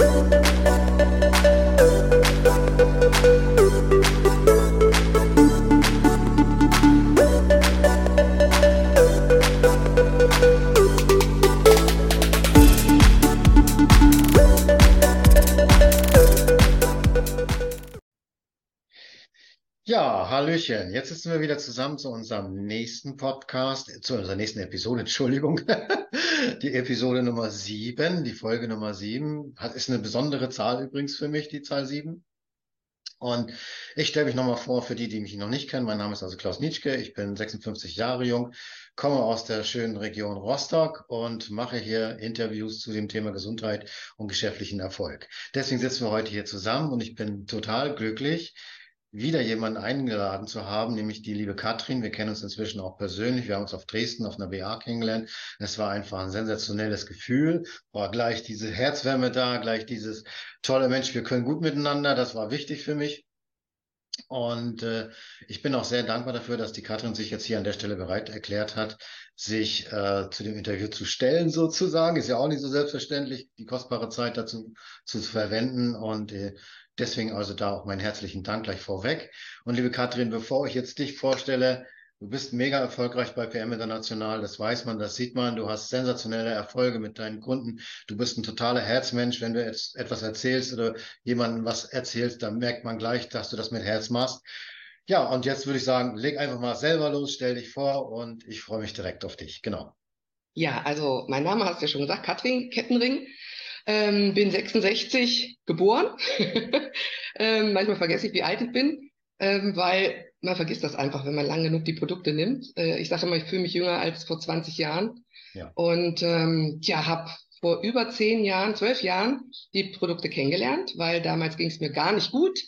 thank you Hallöchen. Jetzt sitzen wir wieder zusammen zu unserem nächsten Podcast, zu unserer nächsten Episode, Entschuldigung. Die Episode Nummer sieben, die Folge Nummer sieben, hat, ist eine besondere Zahl übrigens für mich, die Zahl sieben. Und ich stelle mich nochmal vor, für die, die mich noch nicht kennen. Mein Name ist also Klaus Nitschke. Ich bin 56 Jahre jung, komme aus der schönen Region Rostock und mache hier Interviews zu dem Thema Gesundheit und geschäftlichen Erfolg. Deswegen sitzen wir heute hier zusammen und ich bin total glücklich, wieder jemanden eingeladen zu haben, nämlich die liebe Katrin. Wir kennen uns inzwischen auch persönlich. Wir haben uns auf Dresden auf einer BA kennengelernt. Es war einfach ein sensationelles Gefühl. War gleich diese Herzwärme da, gleich dieses tolle Mensch, wir können gut miteinander. Das war wichtig für mich. Und äh, ich bin auch sehr dankbar dafür, dass die Katrin sich jetzt hier an der Stelle bereit erklärt hat, sich äh, zu dem Interview zu stellen, sozusagen. Ist ja auch nicht so selbstverständlich, die kostbare Zeit dazu zu verwenden. Und äh, Deswegen also da auch meinen herzlichen Dank gleich vorweg. Und liebe Katrin, bevor ich jetzt dich vorstelle, du bist mega erfolgreich bei PM International, das weiß man, das sieht man. Du hast sensationelle Erfolge mit deinen Kunden. Du bist ein totaler Herzmensch. Wenn du jetzt etwas erzählst oder jemandem was erzählst, dann merkt man gleich, dass du das mit Herz machst. Ja, und jetzt würde ich sagen, leg einfach mal selber los, stell dich vor und ich freue mich direkt auf dich. Genau. Ja, also mein Name hast du ja schon gesagt, Katrin Kettenring. Ähm, bin 66 geboren. ähm, manchmal vergesse ich, wie alt ich bin, ähm, weil man vergisst das einfach, wenn man lang genug die Produkte nimmt. Äh, ich sage immer, ich fühle mich jünger als vor 20 Jahren. Ja. Und ähm, ja, habe vor über zehn Jahren, zwölf Jahren die Produkte kennengelernt, weil damals ging es mir gar nicht gut.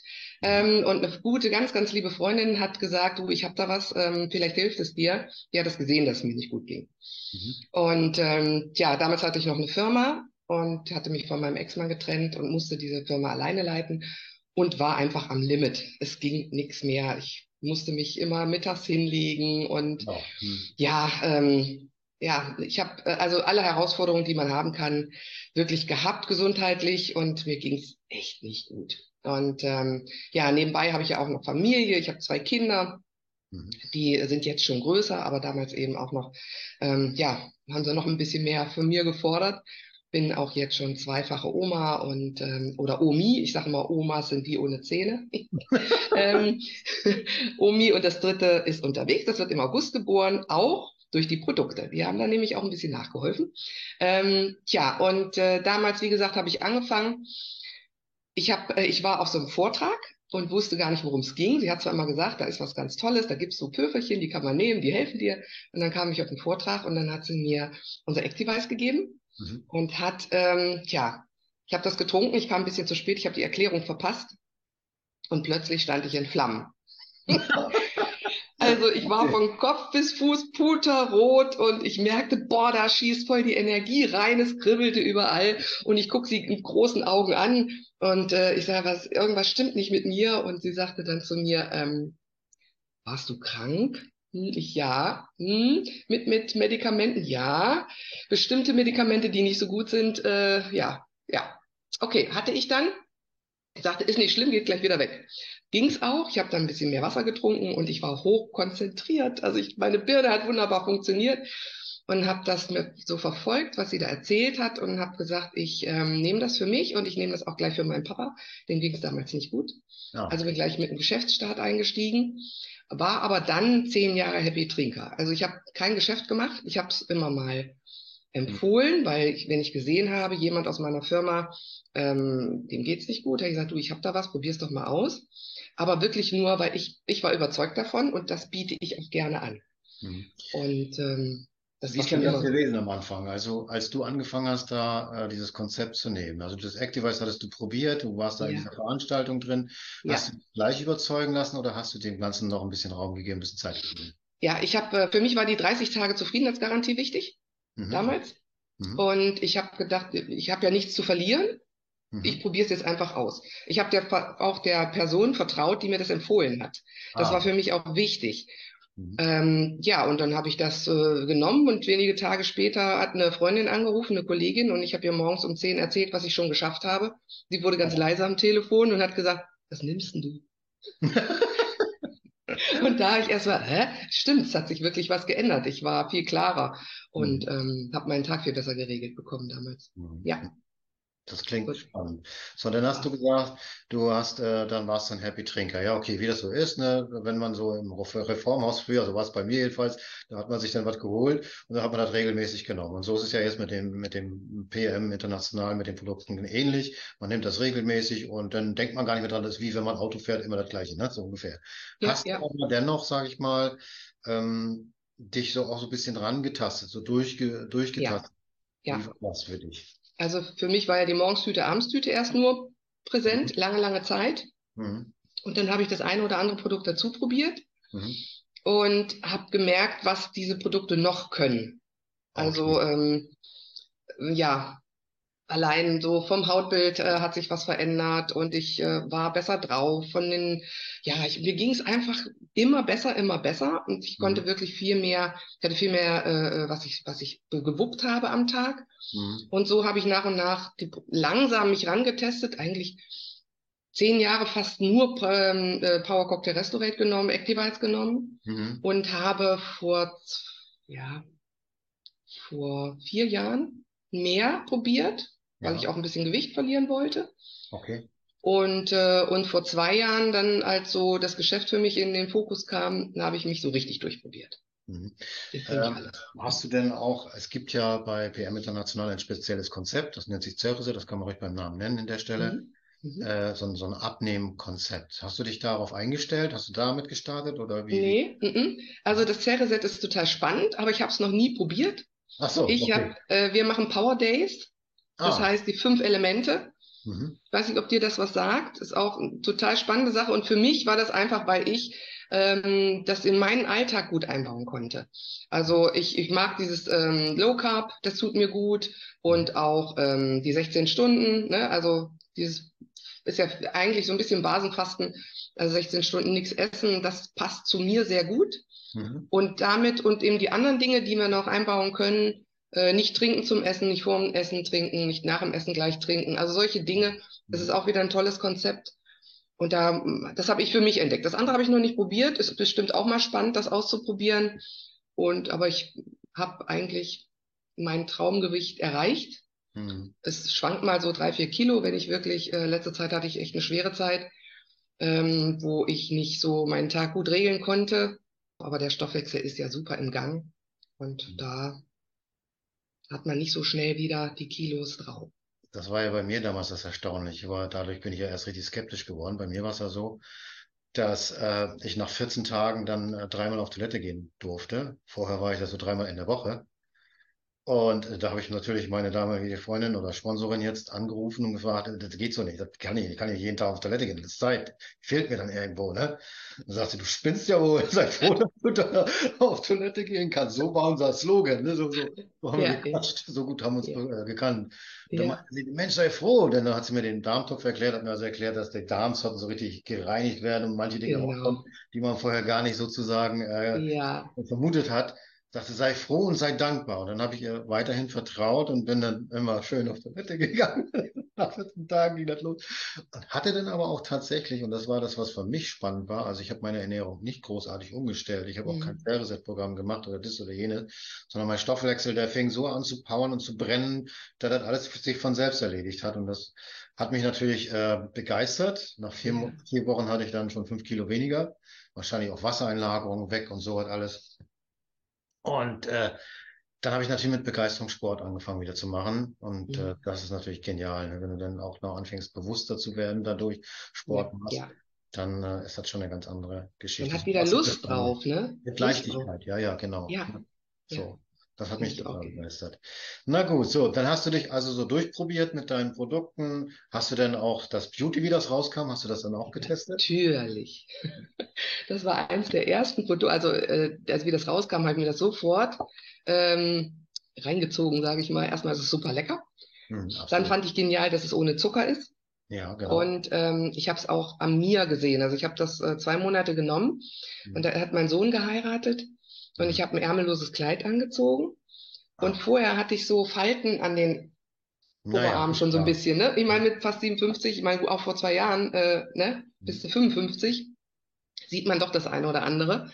Ähm, und eine gute, ganz, ganz liebe Freundin hat gesagt, du, ich habe da was, ähm, vielleicht hilft es dir. Die hat das gesehen, dass es mir nicht gut ging. Mhm. Und ähm, ja, damals hatte ich noch eine Firma und hatte mich von meinem Ex-Mann getrennt und musste diese Firma alleine leiten und war einfach am Limit. Es ging nichts mehr. Ich musste mich immer mittags hinlegen und oh, hm. ja, ähm, ja, ich habe äh, also alle Herausforderungen, die man haben kann, wirklich gehabt gesundheitlich und mir ging es echt nicht gut. Und ähm, ja, nebenbei habe ich ja auch noch Familie. Ich habe zwei Kinder, mhm. die sind jetzt schon größer, aber damals eben auch noch, ähm, ja, haben sie noch ein bisschen mehr von mir gefordert bin auch jetzt schon zweifache Oma und ähm, oder Omi. Ich sage mal, Omas sind die ohne Zähne. ähm, Omi und das dritte ist unterwegs. Das wird im August geboren, auch durch die Produkte. Die haben da nämlich auch ein bisschen nachgeholfen. Ähm, tja, und äh, damals, wie gesagt, habe ich angefangen. Ich, hab, äh, ich war auf so einem Vortrag und wusste gar nicht, worum es ging. Sie hat zwar immer gesagt, da ist was ganz Tolles, da gibt es so Pöfelchen, die kann man nehmen, die helfen dir. Und dann kam ich auf den Vortrag und dann hat sie mir unser Activize gegeben mhm. und hat, ähm, tja, ich habe das getrunken, ich kam ein bisschen zu spät, ich habe die Erklärung verpasst und plötzlich stand ich in Flammen. also ich war von Kopf bis Fuß puterrot und ich merkte, boah, da schießt voll die Energie rein, es kribbelte überall und ich gucke sie mit großen Augen an und äh, ich sage, was, irgendwas stimmt nicht mit mir und sie sagte dann zu mir, ähm, warst du krank? Ja, hm, mit, mit Medikamenten, ja. Bestimmte Medikamente, die nicht so gut sind, äh, ja, ja. Okay, hatte ich dann. Ich sagte, ist nicht schlimm, geht gleich wieder weg. Ging's auch. Ich habe dann ein bisschen mehr Wasser getrunken und ich war hoch konzentriert. Also ich, meine Birne hat wunderbar funktioniert und habe das mir so verfolgt, was sie da erzählt hat und habe gesagt, ich ähm, nehme das für mich und ich nehme das auch gleich für meinen Papa. Den ging es damals nicht gut. Ja. Also bin gleich mit dem Geschäftsstart eingestiegen war aber dann zehn Jahre Happy Trinker. Also ich habe kein Geschäft gemacht, ich habe es immer mal empfohlen, weil ich, wenn ich gesehen habe, jemand aus meiner Firma, ähm, dem geht's nicht gut, habe ich gesagt, du, ich habe da was, probier's doch mal aus. Aber wirklich nur, weil ich, ich war überzeugt davon und das biete ich auch gerne an. Mhm. Und ähm, das Wie ist denn das gewesen am Anfang? Also als du angefangen hast, da äh, dieses Konzept zu nehmen. Also das Activize hattest du probiert, du warst da ja. in dieser Veranstaltung drin. Hast ja. du gleich überzeugen lassen oder hast du dem Ganzen noch ein bisschen Raum gegeben, ein bisschen Zeit gegeben? Ja, ich habe, äh, für mich war die 30 Tage Zufriedenheitsgarantie wichtig, mhm. damals. Mhm. Und ich habe gedacht, ich habe ja nichts zu verlieren. Mhm. Ich probiere es jetzt einfach aus. Ich habe der, auch der Person vertraut, die mir das empfohlen hat. Das ah. war für mich auch wichtig. Mhm. Ähm, ja, und dann habe ich das äh, genommen und wenige Tage später hat eine Freundin angerufen, eine Kollegin, und ich habe ihr morgens um zehn erzählt, was ich schon geschafft habe. Sie wurde ganz leise am Telefon und hat gesagt, was nimmst denn du? und da ich erst mal, hä? Stimmt, es hat sich wirklich was geändert. Ich war viel klarer und mhm. ähm, habe meinen Tag viel besser geregelt bekommen damals. Mhm. Ja. Das klingt Gut. spannend. So, dann hast du gesagt, du hast, äh, dann warst du ein Happy Trinker. Ja, okay, wie das so ist, ne, wenn man so im Reformhaus früher, so war es bei mir jedenfalls, da hat man sich dann was geholt und dann hat man das regelmäßig genommen. Und so ist es ja jetzt mit dem, mit dem PM international, mit den Produkten ähnlich. Man nimmt das regelmäßig und dann denkt man gar nicht mehr dran, das ist wie wenn man Auto fährt, immer das Gleiche, ne, so ungefähr. Ja, hast ja. du aber dennoch, sage ich mal, ähm, dich so auch so ein bisschen rangetastet, so durchge, durchgetastet. Ja. ja. Wie war das für dich? Also für mich war ja die Morgenstüte, Abendstüte erst nur präsent, mhm. lange, lange Zeit. Mhm. Und dann habe ich das eine oder andere Produkt dazu probiert mhm. und habe gemerkt, was diese Produkte noch können. Also okay. ähm, ja, allein so vom Hautbild äh, hat sich was verändert und ich äh, war besser drauf. Von den, ja, ich, mir ging es einfach immer besser, immer besser und ich mhm. konnte wirklich viel mehr, ich hatte viel mehr, äh, was ich, was ich gewuppt habe am Tag. Mhm. Und so habe ich nach und nach die, langsam mich rangetestet, eigentlich zehn Jahre fast nur ähm, äh, Power Cocktail Restorate genommen, Activites genommen mhm. und habe vor, ja, vor vier Jahren mehr probiert weil ich auch ein bisschen Gewicht verlieren wollte. Okay. Und, äh, und vor zwei Jahren dann, als so das Geschäft für mich in den Fokus kam, da habe ich mich so richtig durchprobiert. Mhm. Ähm, hast du denn auch, es gibt ja bei PM International ein spezielles Konzept, das nennt sich Cerise, das kann man euch beim Namen nennen in der Stelle. Mhm. Mhm. Äh, so, so ein Abnehmkonzept. Hast du dich darauf eingestellt? Hast du damit gestartet oder wie? Nee, m -m. also das Cereset ist total spannend, aber ich habe es noch nie probiert. Ach so, ich okay. hab, äh, wir machen Power Days das ah. heißt, die fünf Elemente. Mhm. Ich weiß nicht, ob dir das was sagt. Ist auch eine total spannende Sache. Und für mich war das einfach, weil ich ähm, das in meinen Alltag gut einbauen konnte. Also ich, ich mag dieses ähm, Low Carb, das tut mir gut. Und auch ähm, die 16 Stunden. Ne? Also dieses ist ja eigentlich so ein bisschen Basenfasten. Also 16 Stunden nichts essen, das passt zu mir sehr gut. Mhm. Und damit und eben die anderen Dinge, die wir noch einbauen können, äh, nicht trinken zum Essen, nicht vor dem Essen trinken, nicht nach dem Essen gleich trinken. Also solche Dinge, das ist auch wieder ein tolles Konzept. Und da, das habe ich für mich entdeckt. Das andere habe ich noch nicht probiert. Ist bestimmt auch mal spannend, das auszuprobieren. Und aber ich habe eigentlich mein Traumgewicht erreicht. Mhm. Es schwankt mal so drei, vier Kilo, wenn ich wirklich, äh, letzte Zeit hatte ich echt eine schwere Zeit, ähm, wo ich nicht so meinen Tag gut regeln konnte. Aber der Stoffwechsel ist ja super im Gang. Und mhm. da hat man nicht so schnell wieder die Kilos drauf. Das war ja bei mir damals das Erstaunliche, aber dadurch bin ich ja erst richtig skeptisch geworden. Bei mir war es ja so, dass äh, ich nach 14 Tagen dann äh, dreimal auf Toilette gehen durfte. Vorher war ich das so dreimal in der Woche. Und äh, da habe ich natürlich meine damalige Freundin oder Sponsorin jetzt angerufen und gefragt, das geht so nicht, das kann ich, ich kann nicht jeden Tag auf Toilette gehen, das ist Zeit, fehlt mir dann irgendwo, ne? Und sagte, du spinnst ja wohl, sei froh, dass du da auf Toilette gehen kannst. So war unser Slogan, ne? So, so, so haben ja, wir gequatscht, so gut haben wir uns ja. äh, gekannt. Dann sie, Mensch, sei froh, denn dann hat sie mir den Darmtopf erklärt, hat mir also erklärt, dass die Darmsorten so richtig gereinigt werden und manche Dinge genau. auch kommen, die man vorher gar nicht sozusagen äh, ja. vermutet hat sagte, sei froh und sei dankbar. Und dann habe ich ihr weiterhin vertraut und bin dann immer schön auf Toilette gegangen. Nach 14 Tagen ging das los. Und hatte dann aber auch tatsächlich, und das war das, was für mich spannend war, also ich habe meine Ernährung nicht großartig umgestellt. Ich habe auch mhm. kein Ferreset-Programm gemacht oder das oder jenes, sondern mein Stoffwechsel, der fing so an zu powern und zu brennen, dass das alles sich von selbst erledigt hat. Und das hat mich natürlich äh, begeistert. Nach vier, vier Wochen hatte ich dann schon fünf Kilo weniger. Wahrscheinlich auch Wassereinlagerung weg und so hat alles. Und äh, dann habe ich natürlich mit Begeisterung Sport angefangen wieder zu machen. Und mhm. äh, das ist natürlich genial, ne? wenn du dann auch noch anfängst, bewusster zu werden, dadurch Sport ja, machst. Ja. Dann äh, ist das schon eine ganz andere Geschichte. Man hat wieder Lust drauf, ne? Mit Leichtigkeit, ja, ja, genau. Ja. So. Das hat mich total begeistert. Na gut, so, dann hast du dich also so durchprobiert mit deinen Produkten. Hast du denn auch das Beauty, wie das rauskam, hast du das dann auch getestet? Natürlich. Das war eins der ersten Produkte, also äh, als wie das rauskam, habe ich mir das sofort ähm, reingezogen, sage ich mal. Erstmal ist es super lecker. Hm, dann fand ich genial, dass es ohne Zucker ist. Ja, genau. Und ähm, ich habe es auch an mir gesehen. Also ich habe das äh, zwei Monate genommen Mhm. und da hat mein Sohn geheiratet und Mhm. ich habe ein ärmelloses Kleid angezogen. Und Ah. vorher hatte ich so Falten an den Naja, Oberarm ist schon so ein bisschen, ne? Ich meine, mit fast 57, ich meine, auch vor zwei Jahren, äh, ne, Mhm. bis zu 55, sieht man doch das eine oder andere.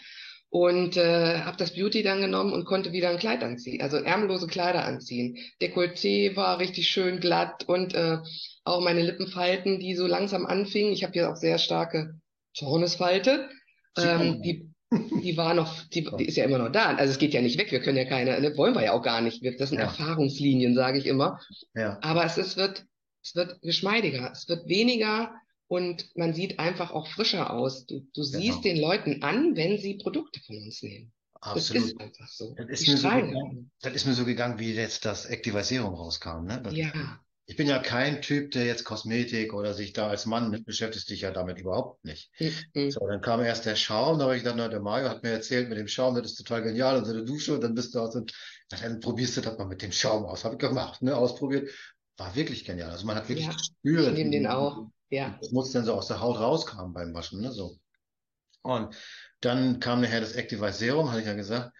Und äh, habe das Beauty dann genommen und konnte wieder ein Kleid anziehen, also ärmellose Kleider anziehen. Dekolleté war richtig schön glatt und äh, auch meine Lippenfalten, die so langsam anfingen. Ich habe hier auch sehr starke Zornesfalte. Ähm, die, die war noch, die, die ist ja immer noch da. Also es geht ja nicht weg. Wir können ja keine, ne, wollen wir ja auch gar nicht. Das sind Ja. Erfahrungslinien, sage ich immer. Ja, Aber es ist, wird, es wird geschmeidiger, es wird weniger und man sieht einfach auch frischer aus. Du, du siehst Genau. den Leuten an, wenn sie Produkte von uns nehmen. Das absolut. ist einfach so. Das ist mir so gegangen. Das ist mir so gegangen, wie jetzt das Activa Serum rauskam. Ne? Das- Ja, Ich bin ja kein Typ, der jetzt Kosmetik oder sich da als Mann mit beschäftigt, sich ja damit überhaupt nicht. Mhm. So, dann kam erst der Schaum, da habe ich gedacht, na, der Mario hat mir erzählt, mit dem Schaum, das ist total genial, unter der Dusche, und dann bist du aus und dann probierst du das mal mit dem Schaum aus. Habe ich gemacht, ne, ausprobiert. War wirklich genial. Also man hat wirklich Ja, gespürt, ich nehme den auch. Ja, das Schmutz dann so aus der Haut rauskam beim Waschen, ne, so. Und dann kam nachher das Active Serum, hatte ich ja gesagt.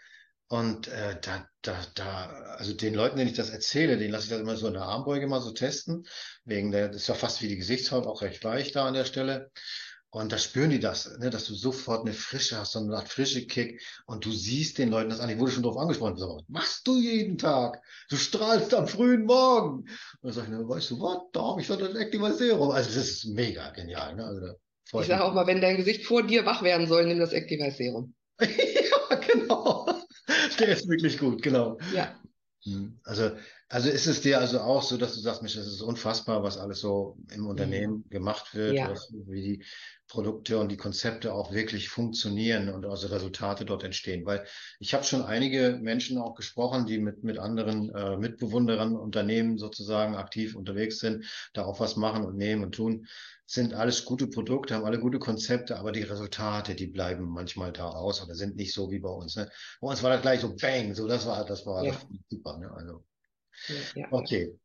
Und äh, da, da, da, also den Leuten, denen ich das erzähle, denen lasse ich das immer so in der Armbeuge mal so testen. Wegen der, das ist ja fast wie die Gesichtshaut, auch recht weich da an der Stelle. Und da spüren die das, ne, dass du sofort eine Frische hast, so eine frische Kick. Und du siehst den Leuten das an. Ich wurde schon drauf angesprochen. Sag, was machst du jeden Tag? Du strahlst am frühen Morgen. Und dann sag ich, ne, weißt du was? Da habe ich doch das Active Serum. Also das ist mega genial. Ne? Also ich sage auch mal, wenn dein Gesicht vor dir wach werden soll, nimm das Activa Serum. Ja, genau. Der ist wirklich gut, genau. Ja, Hm. Also, also ist es dir also auch so, dass du sagst, Mensch, das ist unfassbar, was alles so im Unternehmen gemacht wird, Ja. was, wie die Produkte und die Konzepte auch wirklich funktionieren und also Resultate dort entstehen. Weil ich habe schon einige Menschen auch gesprochen, die mit, mit anderen äh, Mitbewunderern Unternehmen sozusagen aktiv unterwegs sind, da auch was machen und nehmen und tun. Sind alles gute Produkte, haben alle gute Konzepte, aber die Resultate, die bleiben manchmal da aus oder sind nicht so wie bei uns. Ne? Bei uns war das gleich so bang, so das war, das war Ja. das super. Ne? Also ja, ja. Okay.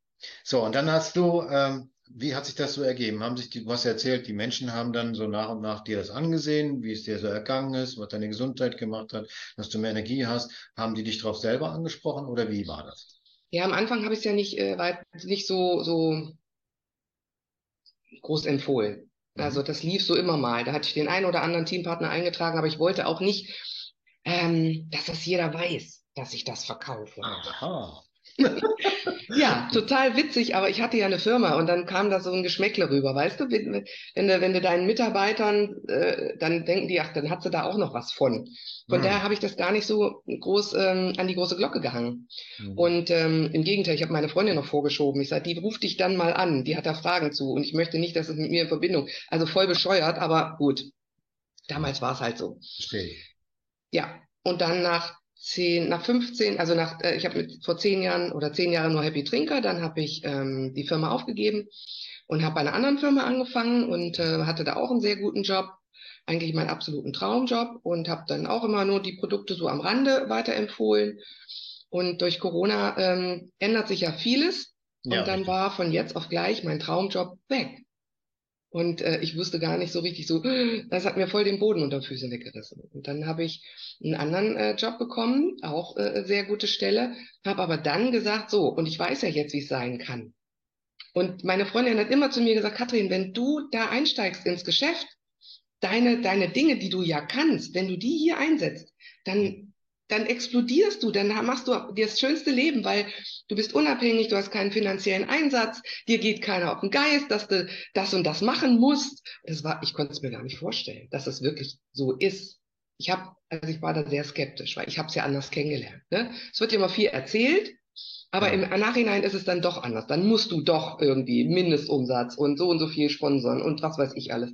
So, und dann hast du, ähm, wie hat sich das so ergeben? Haben sich die, du hast ja erzählt, die Menschen haben dann so nach und nach dir das angesehen, wie es dir so ergangen ist, was deine Gesundheit gemacht hat, dass du mehr Energie hast. Haben die dich drauf selber angesprochen oder wie war das? Ja, am Anfang habe ich es ja nicht, äh, weit, nicht so, so groß empfohlen. Also Mhm. das lief so immer mal. Da hatte ich den einen oder anderen Teampartner eingetragen, aber ich wollte auch nicht, ähm, dass das jeder weiß, dass ich das verkaufe. Aha. Ja, total witzig, aber ich hatte ja eine Firma und dann kam da so ein Geschmäckle rüber, weißt du, wenn, wenn du, wenn du deinen Mitarbeitern, äh, dann denken die, ach, dann hat sie da auch noch was von. Von Mhm. daher habe ich das gar nicht so groß ähm, an die große Glocke gehangen. Mhm. Und ähm, im Gegenteil, ich habe meine Freundin noch vorgeschoben. Ich sage, die ruft dich dann mal an, die hat da Fragen zu und ich möchte nicht, dass es mit mir in Verbindung. Also voll bescheuert, aber gut. Damals war es halt so. Verstehe. Ja, und dann nach zehn, nach 15, also nach, äh, ich habe mit vor zehn Jahren oder zehn Jahren nur Happy Trinker, dann habe ich ähm, die Firma aufgegeben und habe bei einer anderen Firma angefangen und äh, hatte da auch einen sehr guten Job, eigentlich meinen absoluten Traumjob und habe dann auch immer nur die Produkte so am Rande weiterempfohlen. Und durch Corona ähm, ändert sich ja vieles und Ja, dann richtig. war von jetzt auf gleich mein Traumjob weg. Und äh, ich wusste gar nicht so richtig so, das hat mir voll den Boden unter Füßen weggerissen. Und dann habe ich einen anderen äh, Job bekommen, auch äh, sehr gute Stelle, habe aber dann gesagt, so, und ich weiß ja jetzt, wie es sein kann. Und meine Freundin hat immer zu mir gesagt, Katrin, wenn du da einsteigst ins Geschäft, deine, deine Dinge, die du ja kannst, wenn du die hier einsetzt, dann, dann explodierst du, dann machst du dir das schönste Leben, weil du bist unabhängig, du hast keinen finanziellen Einsatz, dir geht keiner auf den Geist, dass du das und das machen musst. Das war, ich konnte es mir gar nicht vorstellen, dass es wirklich so ist. Ich habe, also ich war da sehr skeptisch, weil ich habe es ja anders kennengelernt. Ne? Es wird dir immer viel erzählt, aber Ja. im Nachhinein ist es dann doch anders. Dann musst du doch irgendwie Mindestumsatz und so und so viel sponsern und was weiß ich alles.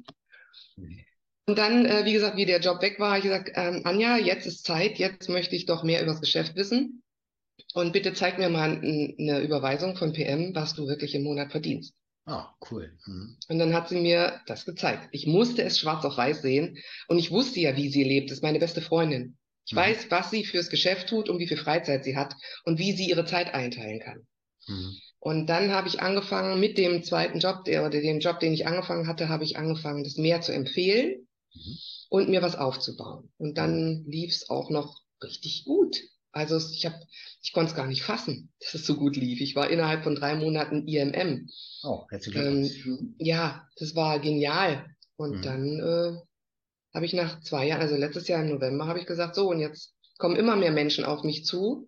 Und dann, äh, wie gesagt, wie der Job weg war, habe ich gesagt, ähm, Anja, jetzt ist Zeit, jetzt möchte ich doch mehr über das Geschäft wissen. Und bitte zeig mir mal eine Überweisung von PM, was du wirklich im Monat verdienst. Ah, cool. Mhm. Und dann hat sie mir das gezeigt. Ich musste es schwarz auf weiß sehen. Und ich wusste ja, wie sie lebt. Das ist meine beste Freundin. Ich Mhm. weiß, was sie fürs Geschäft tut und wie viel Freizeit sie hat und wie sie ihre Zeit einteilen kann. Mhm. Und dann habe ich angefangen mit dem zweiten Job, der, oder dem Job, den ich angefangen hatte, habe ich angefangen, das mehr zu empfehlen mhm. und mir was aufzubauen. Und dann lief es auch noch richtig gut. Also ich habe, ich konnte es gar nicht fassen, dass es so gut lief. Ich war innerhalb von drei Monaten IMM. Oh, herzlichen Glückwunsch. Ähm, ja, das war genial. Und mhm. dann äh, habe ich nach zwei Jahren, also letztes Jahr im November, habe ich gesagt, so und jetzt kommen immer mehr Menschen auf mich zu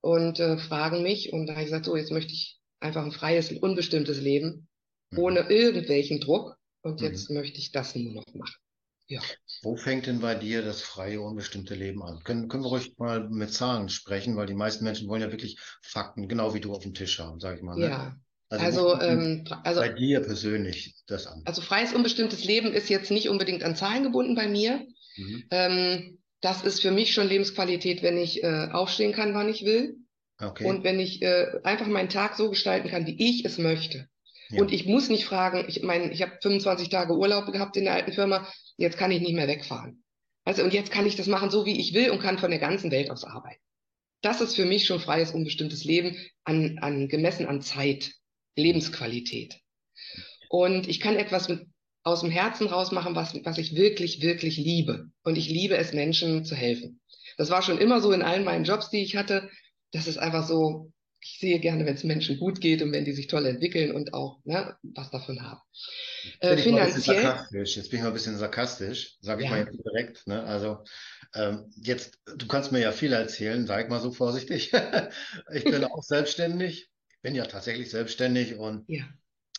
und äh, fragen mich. Und da habe ich gesagt, so jetzt möchte ich einfach ein freies, unbestimmtes Leben mhm. ohne irgendwelchen Druck. Und mhm. jetzt möchte ich das nur noch machen. Ja. Wo fängt denn bei dir das freie, unbestimmte Leben an? Können, können wir ruhig mal mit Zahlen sprechen, weil die meisten Menschen wollen ja wirklich Fakten, genau wie du auf dem Tisch haben, sage ich mal. Ne? Ja. Also, also, ähm, also bei dir persönlich das an. Also freies, unbestimmtes Leben ist jetzt nicht unbedingt an Zahlen gebunden bei mir. Mhm. Ähm, das ist für mich schon Lebensqualität, wenn ich äh, aufstehen kann, wann ich will. Okay. Und wenn ich äh, einfach meinen Tag so gestalten kann, wie ich es möchte. Und ich muss nicht fragen, ich meine, ich habe 25 Tage Urlaub gehabt in der alten Firma, jetzt kann ich nicht mehr wegfahren. Also und jetzt kann ich das machen, so wie ich will und kann von der ganzen Welt aus arbeiten. Das ist für mich schon freies, unbestimmtes Leben, an, an, gemessen an Zeit, Lebensqualität. Und ich kann etwas mit, aus dem Herzen rausmachen, was, was ich wirklich, wirklich liebe. Und ich liebe es, Menschen zu helfen. Das war schon immer so in allen meinen Jobs, die ich hatte. Das ist einfach so, ich sehe gerne, wenn es Menschen gut geht und wenn die sich toll entwickeln und auch ne, was davon haben. Äh, finanziell. Jetzt bin ich mal ein bisschen sarkastisch, sage ich ja. mal jetzt direkt. Ne? Also ähm, jetzt, du kannst mir ja viel erzählen, sag ich mal so vorsichtig. ich bin auch selbstständig, bin ja tatsächlich selbstständig und ja.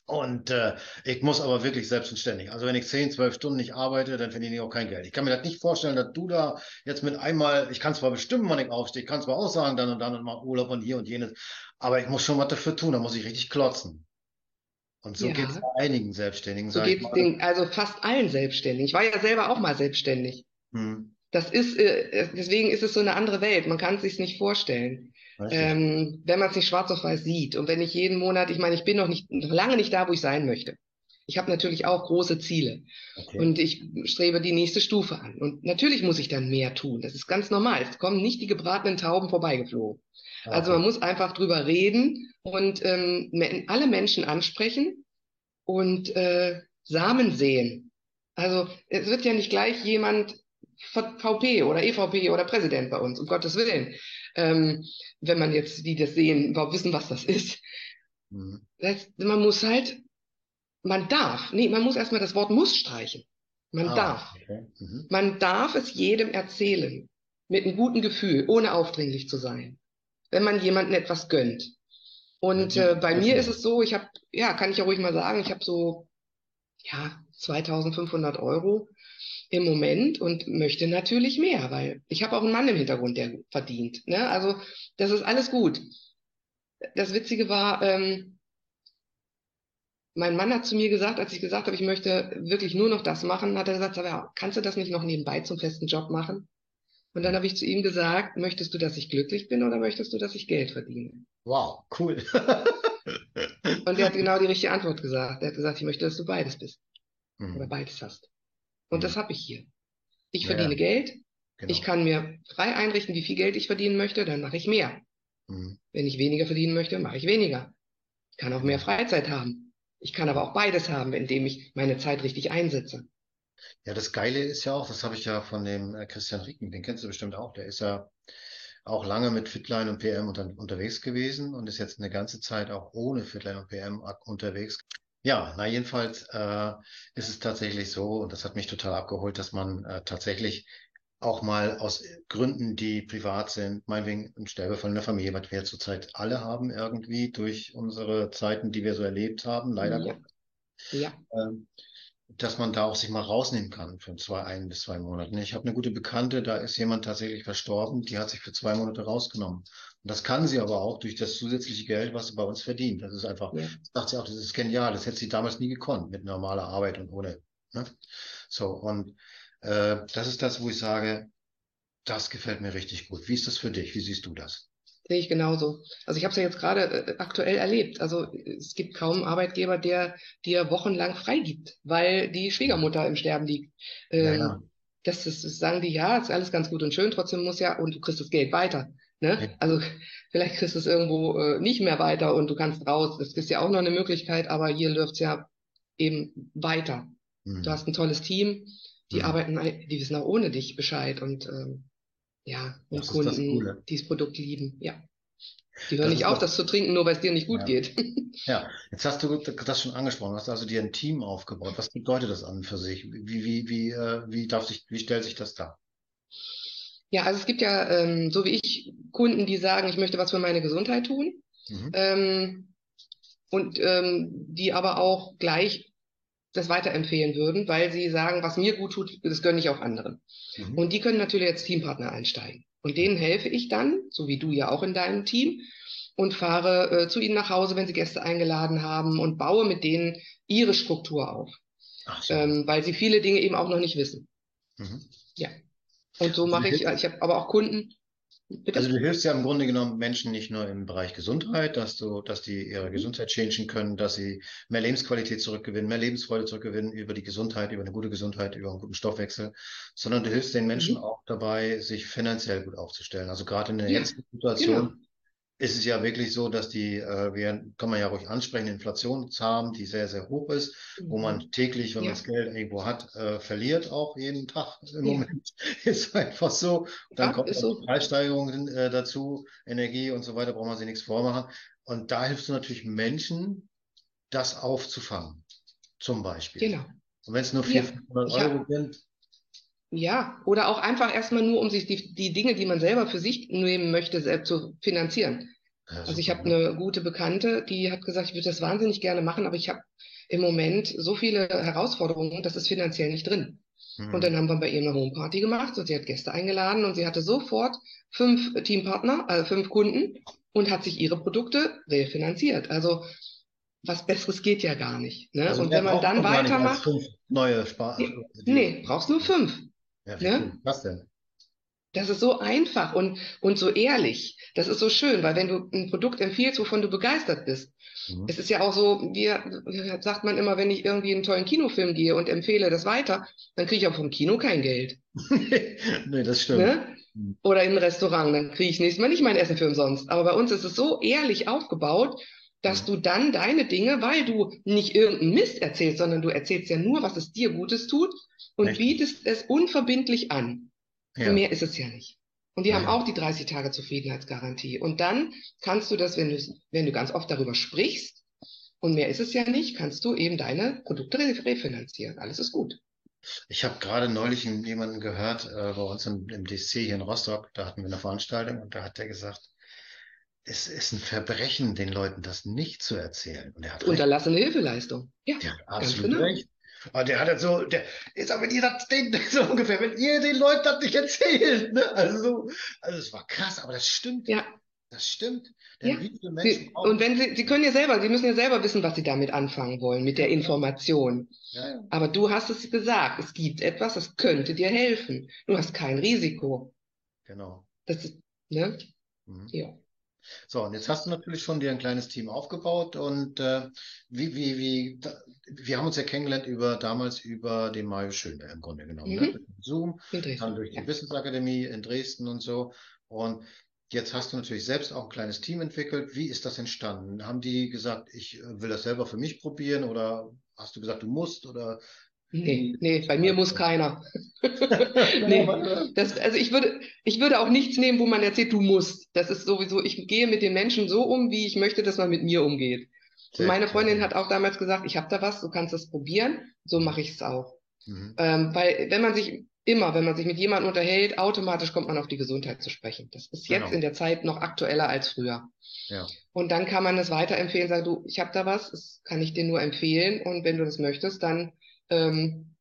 Und äh, ich muss aber wirklich selbstständig. Also wenn ich 10, 12 Stunden nicht arbeite, dann verdiene ich auch kein Geld. Ich kann mir das nicht vorstellen, dass du da jetzt mit einmal, ich kann zwar bestimmen, wann ich aufstehe, ich kann zwar auch sagen, dann und dann und mal Urlaub und hier und jenes, aber ich muss schon was dafür tun, da muss ich richtig klotzen. Und so ja. geht es einigen Selbstständigen. So geht es also fast allen Selbstständigen. Ich war ja selber auch mal selbstständig. Hm. Das ist, äh, deswegen ist es so eine andere Welt. Man kann es sich nicht vorstellen ähm, wenn man es nicht schwarz auf weiß sieht. Und wenn ich jeden Monat, ich meine, ich bin noch nicht noch lange nicht da, wo ich sein möchte. Ich habe natürlich auch große Ziele okay. und ich strebe die nächste Stufe an. Und natürlich muss ich dann mehr tun. Das ist ganz normal. Es kommen nicht die gebratenen Tauben vorbeigeflogen. Ah, okay. Also man muss einfach drüber reden und ähm, alle Menschen ansprechen und äh, Samen sehen. Also es wird ja nicht gleich jemand VP oder EVP oder Präsident bei uns, um Gottes Willen ähm, wenn man jetzt, die das sehen, überhaupt wissen, was das ist. Mhm. Das, man muss halt, man darf, nee, man muss erstmal das Wort muss streichen. Man ah, darf. Okay. Mhm. Man darf es jedem erzählen. Mit einem guten Gefühl, ohne aufdringlich zu sein. Wenn man jemandem etwas gönnt. Und äh, bei mir ist es so, ich habe, ja, kann ich ja ruhig mal sagen, ich habe so, ja, 2500 Euro im Moment und möchte natürlich mehr, weil ich habe auch einen Mann im Hintergrund, der verdient. Ne? Also das ist alles gut. Das Witzige war, ähm, mein Mann hat zu mir gesagt, als ich gesagt habe, ich möchte wirklich nur noch das machen, hat er gesagt, aber kannst du das nicht noch nebenbei zum festen Job machen? Und dann habe ich zu ihm gesagt, möchtest du, dass ich glücklich bin oder möchtest du, dass ich Geld verdiene? Wow, cool. und er hat genau die richtige Antwort gesagt. Er hat gesagt, ich möchte, dass du beides bist. Mhm. Oder beides hast. Und mhm. das habe ich hier. Ich verdiene ja, Geld. Genau. Ich kann mir frei einrichten, wie viel Geld ich verdienen möchte, dann mache ich mehr. Mhm. Wenn ich weniger verdienen möchte, mache ich weniger. Ich kann auch mehr Freizeit haben. Ich kann aber auch beides haben, indem ich meine Zeit richtig einsetze. Ja, das Geile ist ja auch, das habe ich ja von dem äh, Christian Rieken, den kennst du bestimmt auch, der ist ja auch lange mit Fitline und PM unter, unterwegs gewesen und ist jetzt eine ganze Zeit auch ohne Fitline und PM unterwegs. Ja, na jedenfalls äh, ist es tatsächlich so, und das hat mich total abgeholt, dass man äh, tatsächlich auch mal aus Gründen, die privat sind, meinetwegen ein Sterbefall in der Familie, was wir zurzeit alle haben irgendwie durch unsere Zeiten, die wir so erlebt haben, leider ja. Ja. Ähm, dass man da auch sich mal rausnehmen kann für zwei, ein bis zwei Monate. Ich habe eine gute Bekannte, da ist jemand tatsächlich verstorben, die hat sich für zwei Monate rausgenommen. Und das kann sie aber auch durch das zusätzliche Geld, was sie bei uns verdient. Das ist einfach, ja. sagt sie auch, das ist genial. Das hätte sie damals nie gekonnt mit normaler Arbeit und ohne. Ne? So, und äh, das ist das, wo ich sage, das gefällt mir richtig gut. Wie ist das für dich? Wie siehst du das? Sehe ich genauso. Also ich habe es ja jetzt gerade äh, aktuell erlebt. Also es gibt kaum einen Arbeitgeber, der dir wochenlang freigibt, weil die Schwiegermutter im Sterben liegt. Ähm, ja, ja. Das, ist, das sagen die, ja, ist alles ganz gut und schön, trotzdem muss ja, und du kriegst das Geld weiter. Ne? Also vielleicht kriegst du es irgendwo äh, nicht mehr weiter und du kannst raus. Das ist ja auch noch eine Möglichkeit, aber hier läuft es ja eben weiter. Mhm. Du hast ein tolles Team, die mhm. arbeiten, die wissen auch ohne dich Bescheid und ähm, ja, und das Kunden, die das Produkt lieben, ja. Die hören das nicht auf, das zu trinken, nur weil es dir nicht gut ja. geht. Ja, jetzt hast du das schon angesprochen, hast also dir ein Team aufgebaut. Was bedeutet das an für sich? Wie, wie, wie, äh, wie, darf sich, wie stellt sich das dar? Ja, also es gibt ja, ähm, so wie ich, Kunden, die sagen, ich möchte was für meine Gesundheit tun. Mhm. Ähm, und ähm, die aber auch gleich das weiterempfehlen würden, weil sie sagen, was mir gut tut, das gönne ich auch anderen. Mhm. Und die können natürlich als Teampartner einsteigen. Und denen helfe ich dann, so wie du ja auch in deinem Team, und fahre äh, zu ihnen nach Hause, wenn sie Gäste eingeladen haben und baue mit denen ihre Struktur auf. So. Ähm, weil sie viele Dinge eben auch noch nicht wissen. Mhm. Ja. Und so also mache ich, ich habe aber auch Kunden, Bitte? Also du hilfst ja im Grunde genommen Menschen nicht nur im Bereich Gesundheit, dass du, dass die ihre mhm. Gesundheit changen können, dass sie mehr Lebensqualität zurückgewinnen, mehr Lebensfreude zurückgewinnen über die Gesundheit, über eine gute Gesundheit, über einen guten Stoffwechsel, sondern du hilfst den Menschen mhm. auch dabei, sich finanziell gut aufzustellen. Also gerade in der ja, jetzigen Situation genau ist es ja wirklich so, dass die, äh, wir kann man ja ruhig ansprechen, Inflation haben, die sehr, sehr hoch ist, mhm. wo man mhm. täglich, wenn ja. man das Geld irgendwo hat, äh, verliert auch jeden Tag im ja. Moment. ist einfach so. Dann ja, kommt so. Preissteigerungen äh, dazu, Energie und so weiter, braucht man sich nichts vormachen. Und da hilfst du natürlich Menschen, das aufzufangen, zum Beispiel. Genau. Und wenn es nur 400, 500 Euro sind, ja, oder auch einfach erstmal nur, um sich die, die Dinge, die man selber für sich nehmen möchte, selbst zu finanzieren. Also ich habe eine gute Bekannte, die hat gesagt, ich würde das wahnsinnig gerne machen, aber ich habe im Moment so viele Herausforderungen, das ist finanziell nicht drin. Mhm. Und dann haben wir bei ihr eine Homeparty gemacht und sie hat Gäste eingeladen und sie hatte sofort fünf Teampartner, also fünf Kunden und hat sich ihre Produkte refinanziert. Also was Besseres geht ja gar nicht. Ne? Also und wenn man dann weitermacht. Neue Spar nee, nee, brauchst nur fünf. Ja, wie ne? Was denn? Das ist so einfach und, und so ehrlich. Das ist so schön, weil wenn du ein Produkt empfiehlst, wovon du begeistert bist, mhm. es ist ja auch so, wie sagt man immer, wenn ich irgendwie einen tollen Kinofilm gehe und empfehle das weiter, dann kriege ich auch vom Kino kein Geld. nee, das stimmt. Ne? Mhm. Oder in ein Restaurant, dann kriege ich nächstes Mal nicht mein Essen für umsonst. Aber bei uns ist es so ehrlich aufgebaut, dass du dann deine Dinge, weil du nicht irgendeinen Mist erzählst, sondern du erzählst ja nur, was es dir Gutes tut, und Echt? bietest es unverbindlich an. Ja. Mehr ist es ja nicht. Und die ja. haben auch die 30 Tage Zufriedenheitsgarantie. Und dann kannst du das, wenn du, wenn du ganz oft darüber sprichst, und mehr ist es ja nicht, kannst du eben deine Produkte refinanzieren. Alles ist gut. Ich habe gerade neulich jemanden gehört, äh, bei uns im, im DC hier in Rostock, da hatten wir eine Veranstaltung und da hat der gesagt, es ist ein Verbrechen, den Leuten das nicht zu erzählen. Und er hat Unterlassene Hilfeleistung. Ja, der hat absolut genau. recht. Aber der hat halt so, der ist aber wenn ihr das den, so ungefähr, wenn ihr den Leuten das nicht erzählt, ne? Also, also es war krass, aber das stimmt. Ja. Das stimmt. Ja. Sie, und wenn Sie, Sie können ja selber, Sie müssen ja selber wissen, was Sie damit anfangen wollen, mit der Information. Ja, ja. Aber du hast es gesagt, es gibt etwas, das könnte dir helfen. Du hast kein Risiko. Genau. Das ist, ne? Mhm. Ja. So, und jetzt hast du natürlich schon dir ein kleines Team aufgebaut und äh, wie, wie, wie, da, wir haben uns ja kennengelernt über damals über den Mario Schönberg im Grunde genommen, ne? mhm. ne? Zoom, dann durch die ja. Wissensakademie in Dresden und so. Und jetzt hast du natürlich selbst auch ein kleines Team entwickelt. Wie ist das entstanden? Haben die gesagt, ich äh, will das selber für mich probieren oder hast du gesagt, du musst oder Nee, nee, bei mir muss keiner. nee, das, also ich würde, ich würde auch nichts nehmen, wo man erzählt, du musst. Das ist sowieso, ich gehe mit den Menschen so um, wie ich möchte, dass man mit mir umgeht. Und meine Freundin hat auch damals gesagt, ich habe da was, du kannst es probieren. So mache ich es auch. Mhm. Ähm, weil wenn man sich immer, wenn man sich mit jemandem unterhält, automatisch kommt man auf die Gesundheit zu sprechen. Das ist jetzt genau. in der Zeit noch aktueller als früher. Ja. Und dann kann man es weiterempfehlen, sagen, du, ich habe da was, das kann ich dir nur empfehlen. Und wenn du das möchtest, dann ähm,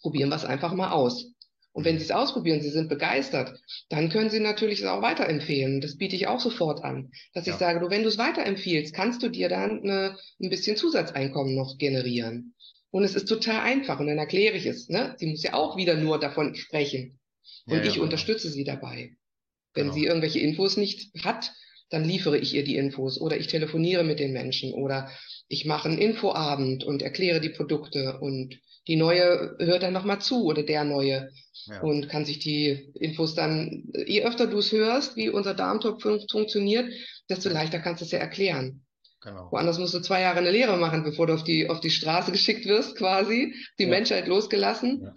probieren wir es einfach mal aus. Und wenn Sie es ausprobieren, Sie sind begeistert, dann können Sie natürlich es auch weiterempfehlen. Das biete ich auch sofort an, dass ja. ich sage, du, wenn du es weiterempfiehlst, kannst du dir dann eine, ein bisschen Zusatzeinkommen noch generieren. Und es ist total einfach und dann erkläre ich es. Ne? Sie muss ja auch wieder nur davon sprechen. Und ja, ich ja, unterstütze sie dabei. Wenn genau. sie irgendwelche Infos nicht hat, dann liefere ich ihr die Infos oder ich telefoniere mit den Menschen oder ich mache einen Infoabend und erkläre die Produkte und die neue hört dann nochmal zu oder der neue ja. und kann sich die Infos dann, je öfter du es hörst, wie unser Darmtopf fun funktioniert, desto leichter kannst du es ja erklären. Genau. Woanders musst du zwei Jahre eine Lehre machen, bevor du auf die, auf die Straße geschickt wirst, quasi, die ja. Menschheit losgelassen. Ja.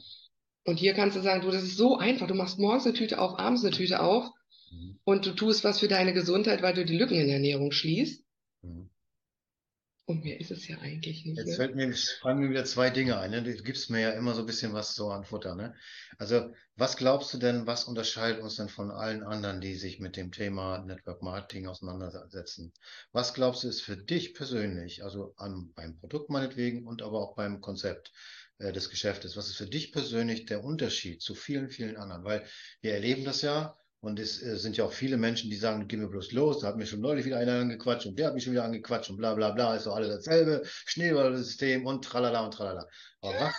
Und hier kannst du sagen, du, das ist so einfach. Du machst morgens eine Tüte auf, abends eine Tüte auf mhm. und du tust was für deine Gesundheit, weil du die Lücken in der Ernährung schließt. Mhm. Und mehr ist es ja eigentlich nicht. Jetzt ne? fällt mir, fallen mir wieder zwei Dinge ein. Ne? Du gibst mir ja immer so ein bisschen was so an Futter. Ne? Also, was glaubst du denn, was unterscheidet uns denn von allen anderen, die sich mit dem Thema Network Marketing auseinandersetzen? Was glaubst du, ist für dich persönlich, also an, beim Produkt meinetwegen und aber auch beim Konzept äh, des Geschäftes, was ist für dich persönlich der Unterschied zu vielen, vielen anderen? Weil wir erleben das ja, und es äh, sind ja auch viele Menschen, die sagen, geh mir bloß los, da hat mir schon neulich wieder einer angequatscht und der hat mich schon wieder angequatscht und bla bla bla, ist doch alles dasselbe, Schneeballsystem und tralala und tralala. Aber was?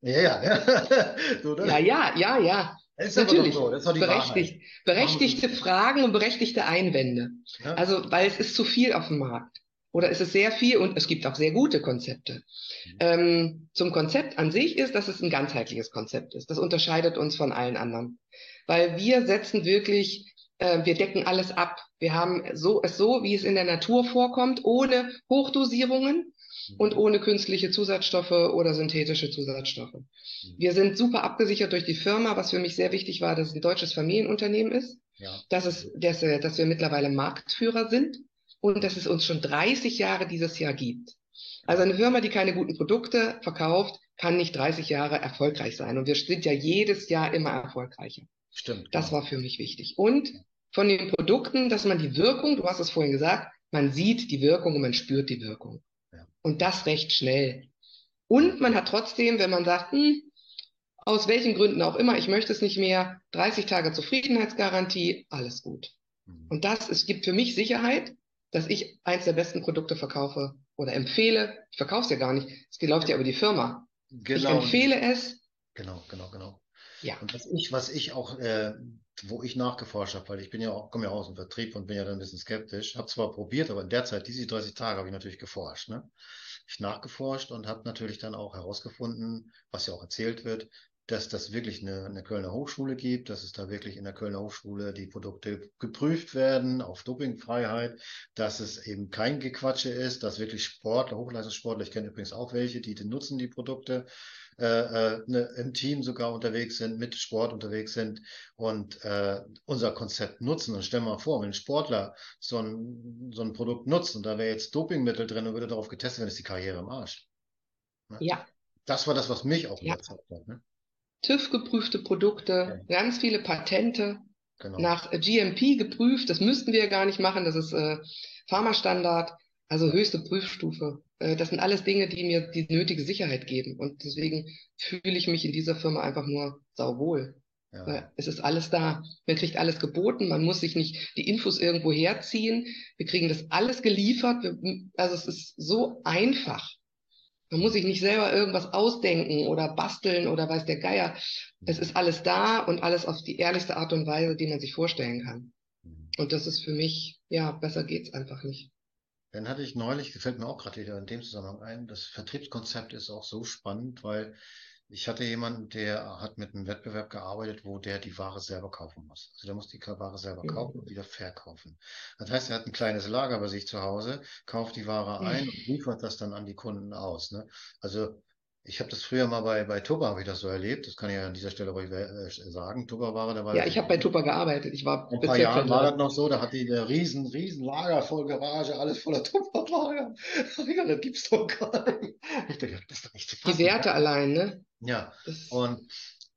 Ja, ja, ja. so, ne? ja, ja, ja, ja. Das ist Natürlich, so. das die Berechtigt, berechtigte Fragen und berechtigte Einwände. Ja? Also, weil es ist zu viel auf dem Markt. Oder es ist sehr viel und es gibt auch sehr gute Konzepte. Mhm. Ähm, zum Konzept an sich ist, dass es ein ganzheitliches Konzept ist. Das unterscheidet uns von allen anderen weil wir setzen wirklich, äh, wir decken alles ab. Wir haben so, es so, wie es in der Natur vorkommt, ohne Hochdosierungen mhm. und ohne künstliche Zusatzstoffe oder synthetische Zusatzstoffe. Mhm. Wir sind super abgesichert durch die Firma, was für mich sehr wichtig war, dass es ein deutsches Familienunternehmen ist, ja. dass, es, dass, dass wir mittlerweile Marktführer sind und dass es uns schon 30 Jahre dieses Jahr gibt. Also eine Firma, die keine guten Produkte verkauft, kann nicht 30 Jahre erfolgreich sein. Und wir sind ja jedes Jahr immer erfolgreicher. Stimmt. Das genau. war für mich wichtig. Und von den Produkten, dass man die Wirkung, du hast es vorhin gesagt, man sieht die Wirkung und man spürt die Wirkung. Ja. Und das recht schnell. Und man hat trotzdem, wenn man sagt, hm, aus welchen Gründen auch immer, ich möchte es nicht mehr, 30 Tage Zufriedenheitsgarantie, alles gut. Mhm. Und das, es gibt für mich Sicherheit, dass ich eins der besten Produkte verkaufe oder empfehle. Ich verkaufe es ja gar nicht, es läuft ja über die Firma. Genau. Ich empfehle es. Genau, genau, genau. Ja. Und was ich, was ich auch, äh, wo ich nachgeforscht habe, weil ich bin ja auch, komme ja aus dem Vertrieb und bin ja dann ein bisschen skeptisch, habe zwar probiert, aber in der Zeit, diese 30 Tage, habe ich natürlich geforscht. Ne? Ich nachgeforscht und habe natürlich dann auch herausgefunden, was ja auch erzählt wird, dass das wirklich eine, eine Kölner Hochschule gibt, dass es da wirklich in der Kölner Hochschule die Produkte geprüft werden auf Dopingfreiheit, dass es eben kein Gequatsche ist, dass wirklich Sportler, Hochleistungssportler, ich kenne übrigens auch welche, die nutzen die Produkte, äh, äh, ne, im Team sogar unterwegs sind, mit Sport unterwegs sind und äh, unser Konzept nutzen. Und stell mal vor, wenn ein Sportler so ein, so ein Produkt nutzt und da wäre jetzt Dopingmittel drin und würde darauf getestet werden, ist die Karriere im Arsch. Ne? Ja. Das war das, was mich auch ja. überzeugt hat. Ne? TÜV-geprüfte Produkte, okay. ganz viele Patente, genau. nach GMP geprüft. Das müssten wir ja gar nicht machen. Das ist äh, Pharmastandard, also höchste Prüfstufe. Äh, das sind alles Dinge, die mir die nötige Sicherheit geben. Und deswegen fühle ich mich in dieser Firma einfach nur sauwohl. Ja. Es ist alles da. Man kriegt alles geboten. Man muss sich nicht die Infos irgendwo herziehen. Wir kriegen das alles geliefert. Also es ist so einfach. Man muss sich nicht selber irgendwas ausdenken oder basteln oder weiß der Geier. Es ist alles da und alles auf die ehrlichste Art und Weise, die man sich vorstellen kann. Mhm. Und das ist für mich, ja, besser geht's einfach nicht. Dann hatte ich neulich, gefällt mir auch gerade wieder in dem Zusammenhang ein, das Vertriebskonzept ist auch so spannend, weil ich hatte jemanden, der hat mit einem Wettbewerb gearbeitet, wo der die Ware selber kaufen muss. Also der muss die Ware selber mhm. kaufen und wieder verkaufen. Das heißt, er hat ein kleines Lager bei sich zu Hause, kauft die Ware ein und liefert das dann an die Kunden aus. Ne? Also ich habe das früher mal bei, bei Tupper, habe ich das so erlebt. Das kann ich ja an dieser Stelle ruhig äh, sagen. Tupper war da war Ja, ich habe bei Tupper gearbeitet. Ich war ein paar Jahren war das noch so. Da hat die eine riesen, riesen Lager voll Garage, alles voller Tupperware. das gibt's doch gar nicht. Ich dachte, das ist doch nicht zu fassen. Die Werte allein, ne? Ja. Und,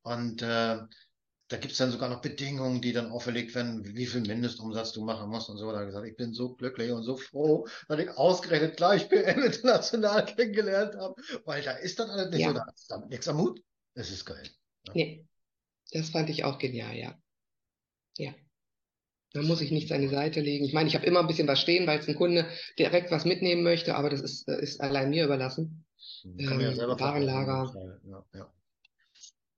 und äh, da gibt es dann sogar noch Bedingungen, die dann auferlegt werden, wie viel Mindestumsatz du machen musst und so. Da habe ich gesagt, ich bin so glücklich und so froh, dass ich ausgerechnet gleich BM international kennengelernt habe, weil da ist dann alles nicht ja. so, da ist damit nichts am Mut. Das ist geil. Ja. Nee, das fand ich auch genial, ja. Ja. Da muss ich nichts an die Seite legen. Ich meine, ich habe immer ein bisschen was stehen, weil es ein Kunde direkt was mitnehmen möchte, aber das ist, ist allein mir überlassen. Ähm, ja selber Warenlager. Ja, ja.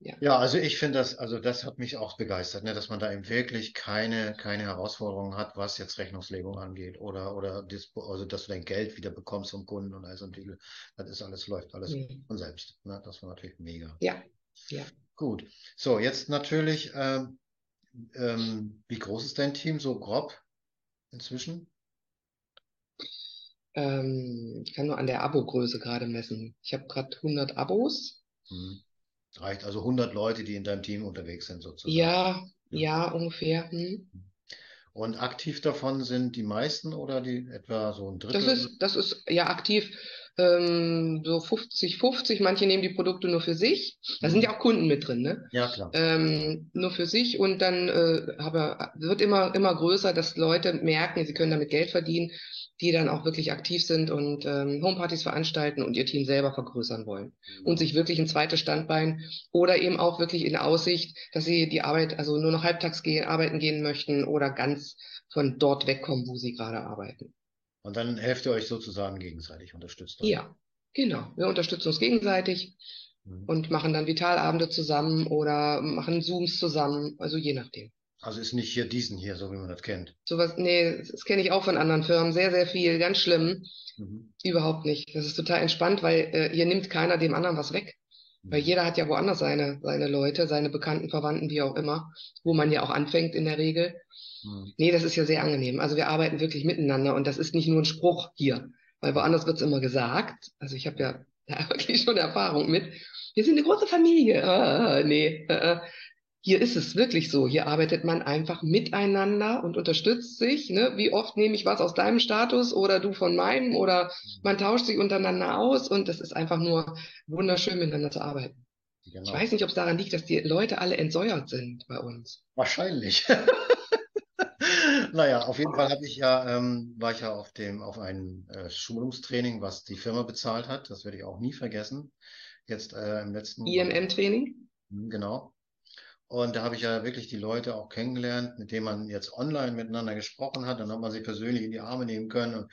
Ja. Ja, also ich finde das, also das hat mich auch begeistert, ne, dass man da eben wirklich keine, keine Herausforderungen hat, was jetzt Rechnungslegung angeht oder, oder Dispo, also dass du dein Geld wieder bekommst vom Kunden und all so ein Ding. Das ist alles, läuft alles Mhm. von selbst. Ne? Das war natürlich mega. Ja, ja. Gut. So, jetzt natürlich, ähm, ähm, wie groß ist dein Team so grob inzwischen? Ähm, ich kann nur an der Abo-Größe gerade messen. Ich habe gerade 100 Abos. Hm. Reicht also 100 Leute, die in deinem Team unterwegs sind sozusagen. Ja, ja, ungefähr. Hm. Und aktiv davon sind die meisten oder die etwa so ein Das Drittel? ist, das ist ja aktiv ähm, so 50-50. Manche nehmen die Produkte nur für sich. Da sind ja auch Kunden mit drin, ne? Ja, klar. Ähm, nur für sich und dann äh, aber wird immer, immer größer, dass Leute merken, sie können damit Geld verdienen, die dann auch wirklich aktiv sind und ähm, Homepartys veranstalten und ihr Team selber vergrößern wollen. Und sich wirklich ein zweites Standbein oder eben auch wirklich in Aussicht, dass sie die Arbeit, also nur noch halbtags gehen, arbeiten gehen möchten oder ganz von dort wegkommen, wo sie gerade arbeiten. Und dann helft ihr euch sozusagen gegenseitig, unterstützt euch. Ja, genau. Wir unterstützen uns gegenseitig Mhm. und machen dann Vitalabende zusammen oder machen Zooms zusammen, also je nachdem. Also ist nicht hier diesen hier, so wie man das kennt. Sowas, nee, das kenne ich auch von anderen Firmen, sehr, sehr viel, ganz schlimm. Mhm. Überhaupt nicht. Das ist total entspannt, weil äh, hier nimmt keiner dem anderen was weg. Weil jeder hat ja woanders seine, seine Leute, seine Bekannten, Verwandten, wie auch immer, wo man ja auch anfängt in der Regel. Mhm. Nee, das ist ja sehr angenehm. Also wir arbeiten wirklich miteinander und das ist nicht nur ein Spruch hier, weil woanders wird es immer gesagt. Also ich habe ja da wirklich schon Erfahrung mit. Wir sind eine große Familie. Ah, nee, äh, äh. Hier ist es wirklich so. Hier arbeitet man einfach miteinander und unterstützt sich. Ne? Wie oft nehme ich was aus deinem Status oder du von meinem oder man tauscht sich untereinander aus und das ist einfach nur wunderschön miteinander zu arbeiten. Ich Genau. weiß nicht, ob es daran liegt, dass die Leute alle entsäuert sind bei uns. Wahrscheinlich. Naja, auf jeden Fall ich ja, ähm, war ich ja auf dem, auf einem äh, Schulungstraining, was die Firma bezahlt hat. Das werde ich auch nie vergessen. Jetzt äh, im letzten IMM-Training? Genau. Und da habe ich ja wirklich die Leute auch kennengelernt, mit denen man jetzt online miteinander gesprochen hat. Dann hat man sich persönlich in die Arme nehmen können. Und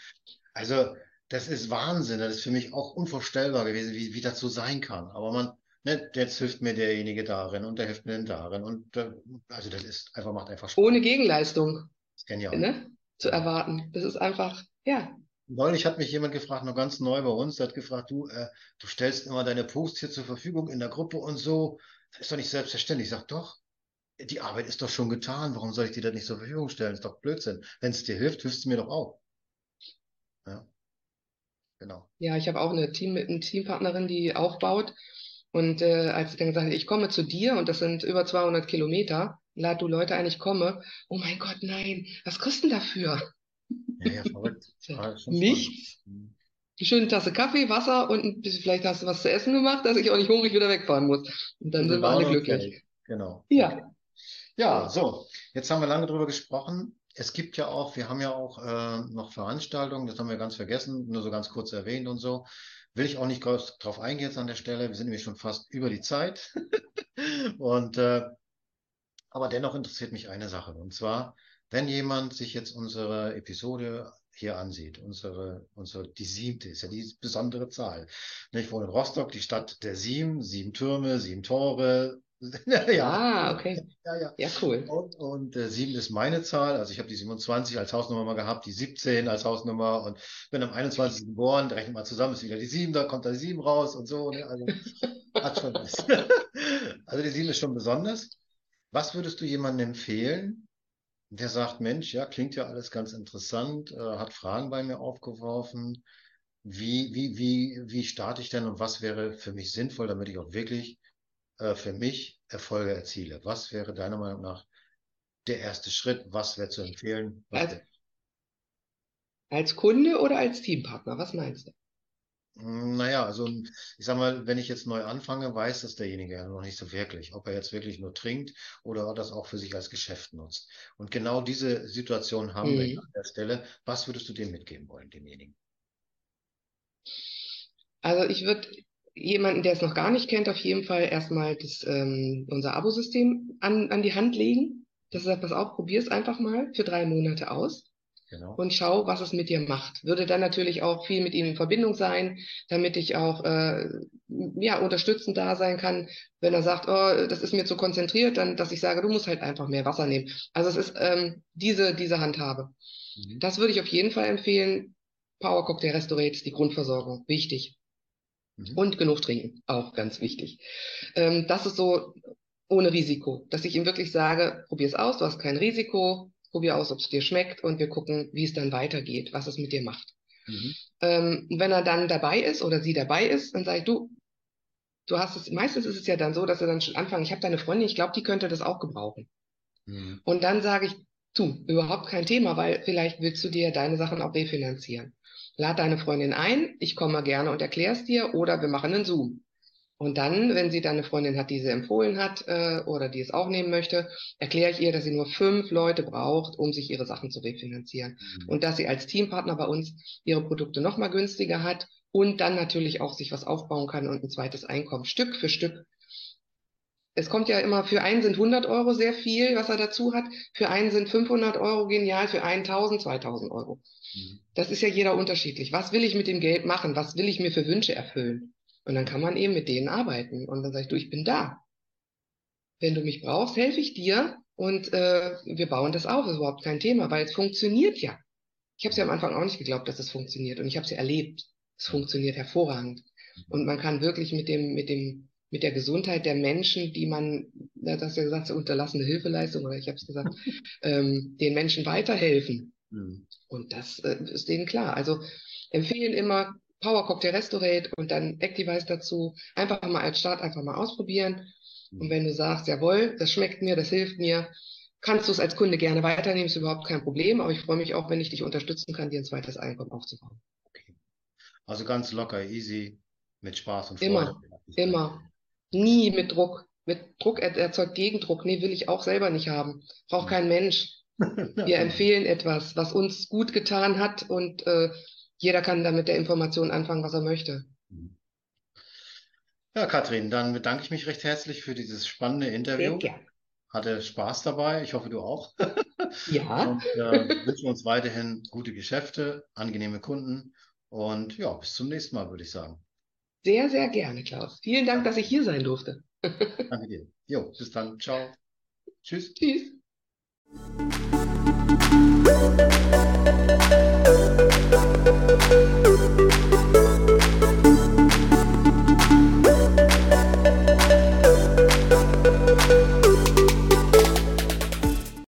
also, das ist Wahnsinn. Das ist für mich auch unvorstellbar gewesen, wie, wie das so sein kann. Aber man, ne, jetzt hilft mir derjenige darin und der hilft mir darin. Und äh, also, das ist einfach, macht einfach Spaß. Ohne Gegenleistung. Das ist genial. ne, zu erwarten. Das ist einfach, ja, Neulich hat mich jemand gefragt, noch ganz neu bei uns, der hat gefragt, du, äh, du stellst immer deine Posts hier zur Verfügung in der Gruppe und so. Das ist doch nicht selbstverständlich. Ich sag doch, die Arbeit ist doch schon getan. Warum soll ich dir das nicht zur Verfügung stellen? ist doch Blödsinn. Wenn es dir hilft, hilfst du mir doch auch. Ja. Genau. ja, ich habe auch eine Team, eine Teampartnerin, die aufbaut. Und äh, als ich dann gesagt habe, ich komme zu dir und das sind über 200 Kilometer, lad du Leute ein, ich komme. Oh mein Gott, nein, was kostet denn dafür? Ja, ja, verrückt. Nichts. spannend. Eine schöne Tasse Kaffee, Wasser und ein bisschen, vielleicht hast du was zu essen gemacht, dass ich auch nicht hungrig wieder wegfahren muss. Und dann Und sind wir alle glücklich. Geld. Genau. Ja, Ja, so, jetzt haben wir lange drüber gesprochen. Es gibt ja auch, wir haben ja auch äh, noch Veranstaltungen, das haben wir ganz vergessen, nur so ganz kurz erwähnt und so. Will ich auch nicht groß drauf eingehen jetzt an der Stelle. Wir sind nämlich schon fast über die Zeit. Und äh, aber dennoch interessiert mich eine Sache. Und zwar, wenn jemand sich jetzt unsere Episode hier ansieht, unsere, unsere, die siebte ist ja die besondere Zahl. Ich wohne in Rostock, die Stadt der Sieben, sieben Türme, sieben Tore. Ja, ah, okay. ja, ja. Ja, cool. Und, und äh, 7 ist meine Zahl. Also ich habe die 27 als Hausnummer mal gehabt, die 17 als Hausnummer und bin am 21. geboren, da rechnet mal zusammen, ist wieder die 7, da kommt da die 7 raus und so. Ne? Also hat schon was. Also die 7 ist schon besonders. Was würdest du jemandem empfehlen, der sagt, Mensch, ja, klingt ja alles ganz interessant, äh, hat Fragen bei mir aufgeworfen. Wie, wie, wie, wie starte ich denn und was wäre für mich sinnvoll, damit ich auch wirklich äh, für mich Erfolge erziele? Was wäre deiner Meinung nach der erste Schritt? Was wäre zu empfehlen? Was Also, als Kunde oder als Teampartner? Was meinst du? Mm, Naja, also ich sag mal, wenn ich jetzt neu anfange, weiß das derjenige ja noch nicht so wirklich, ob er jetzt wirklich nur trinkt oder das auch für sich als Geschäft nutzt. Und genau diese Situation haben wir Mhm. an der Stelle. Was würdest du dem mitgeben wollen, demjenigen? Also ich würde jemanden, der es noch gar nicht kennt, auf jeden Fall erstmal das, ähm, unser Abosystem an, an die Hand legen. Das ist pass auf, probier es einfach mal für drei Monate aus. Genau. Und schau, was es mit dir macht. Würde dann natürlich auch viel mit ihm in Verbindung sein, damit ich auch äh, ja, unterstützend da sein kann, wenn er sagt, oh, das ist mir zu konzentriert, dann, dass ich sage, du musst halt einfach mehr Wasser nehmen. Also es ist ähm, diese, diese Handhabe. Mhm. Das würde ich auf jeden Fall empfehlen. Power Cocktail Restaurate ist die Grundversorgung. Wichtig. Mhm. Und genug trinken, auch ganz wichtig. Ähm, das ist so ohne Risiko, dass ich ihm wirklich sage, probier es aus, du hast kein Risiko, probier aus, ob es dir schmeckt und wir gucken, wie es dann weitergeht, was es mit dir macht. Mhm. Ähm, wenn er dann dabei ist oder sie dabei ist, dann sage ich, du, du hast es, meistens ist es ja dann so, dass er dann schon anfangen, ich habe deine Freundin, ich glaube, die könnte das auch gebrauchen. Mhm. Und dann sage ich, du, überhaupt kein Thema, weil vielleicht willst du dir deine Sachen auch refinanzieren. Lad deine Freundin ein, ich komme gerne und erkläre es dir oder wir machen einen Zoom. Und dann, wenn sie dann eine Freundin hat, die sie empfohlen hat äh, oder die es auch nehmen möchte, erkläre ich ihr, dass sie nur fünf Leute braucht, um sich ihre Sachen zu refinanzieren. Mhm. Und dass sie als Teampartner bei uns ihre Produkte nochmal günstiger hat und dann natürlich auch sich was aufbauen kann und ein zweites Einkommen Stück für Stück. Es kommt ja immer, für einen sind 100 Euro sehr viel, was er dazu hat. Für einen sind 500 Euro genial, für einen 1000, 2000 Euro. Mhm. Das ist ja jeder unterschiedlich. Was will ich mit dem Geld machen? Was will ich mir für Wünsche erfüllen? Und dann kann man eben mit denen arbeiten. Und dann sage ich, du, ich bin da. Wenn du mich brauchst, helfe ich dir und äh, wir bauen das auf. Das ist überhaupt kein Thema, weil es funktioniert ja. Ich habe es ja am Anfang auch nicht geglaubt, dass es funktioniert. Und ich habe es ja erlebt. Es funktioniert hervorragend. Und man kann wirklich mit dem, mit dem, mit der Gesundheit der Menschen, die man, das hast du ja gesagt, unterlassene Hilfeleistung, oder ich habe es gesagt, ähm, den Menschen weiterhelfen. Mhm. Und das äh, ist denen klar. Also empfehlen immer, Power Cocktail Restaurate und dann Activize dazu. Einfach mal als Start einfach mal ausprobieren. Und wenn du sagst, jawohl, das schmeckt mir, das hilft mir, kannst du es als Kunde gerne weiternehmen, ist überhaupt kein Problem. Aber ich freue mich auch, wenn ich dich unterstützen kann, dir ein zweites Einkommen aufzubauen. Okay. Also ganz locker, easy, mit Spaß und Freude. Immer, immer. Nie mit Druck. Mit Druck erzeugt Gegendruck. Nee, will ich auch selber nicht haben. Braucht kein Mensch. Wir empfehlen etwas, was uns gut getan hat und äh, jeder kann damit der Information anfangen, was er möchte. Ja, Katrin, dann bedanke ich mich recht herzlich für dieses spannende Interview. Sehr gern. Hatte Spaß dabei. Ich hoffe, du auch. Ja. Und äh, wünschen uns weiterhin gute Geschäfte, angenehme Kunden und ja, bis zum nächsten Mal, würde ich sagen. Sehr, sehr gerne, Klaus. Vielen Dank, dass ich hier sein durfte. Danke dir. Jo, bis dann. Ciao. Tschüss. Tschüss.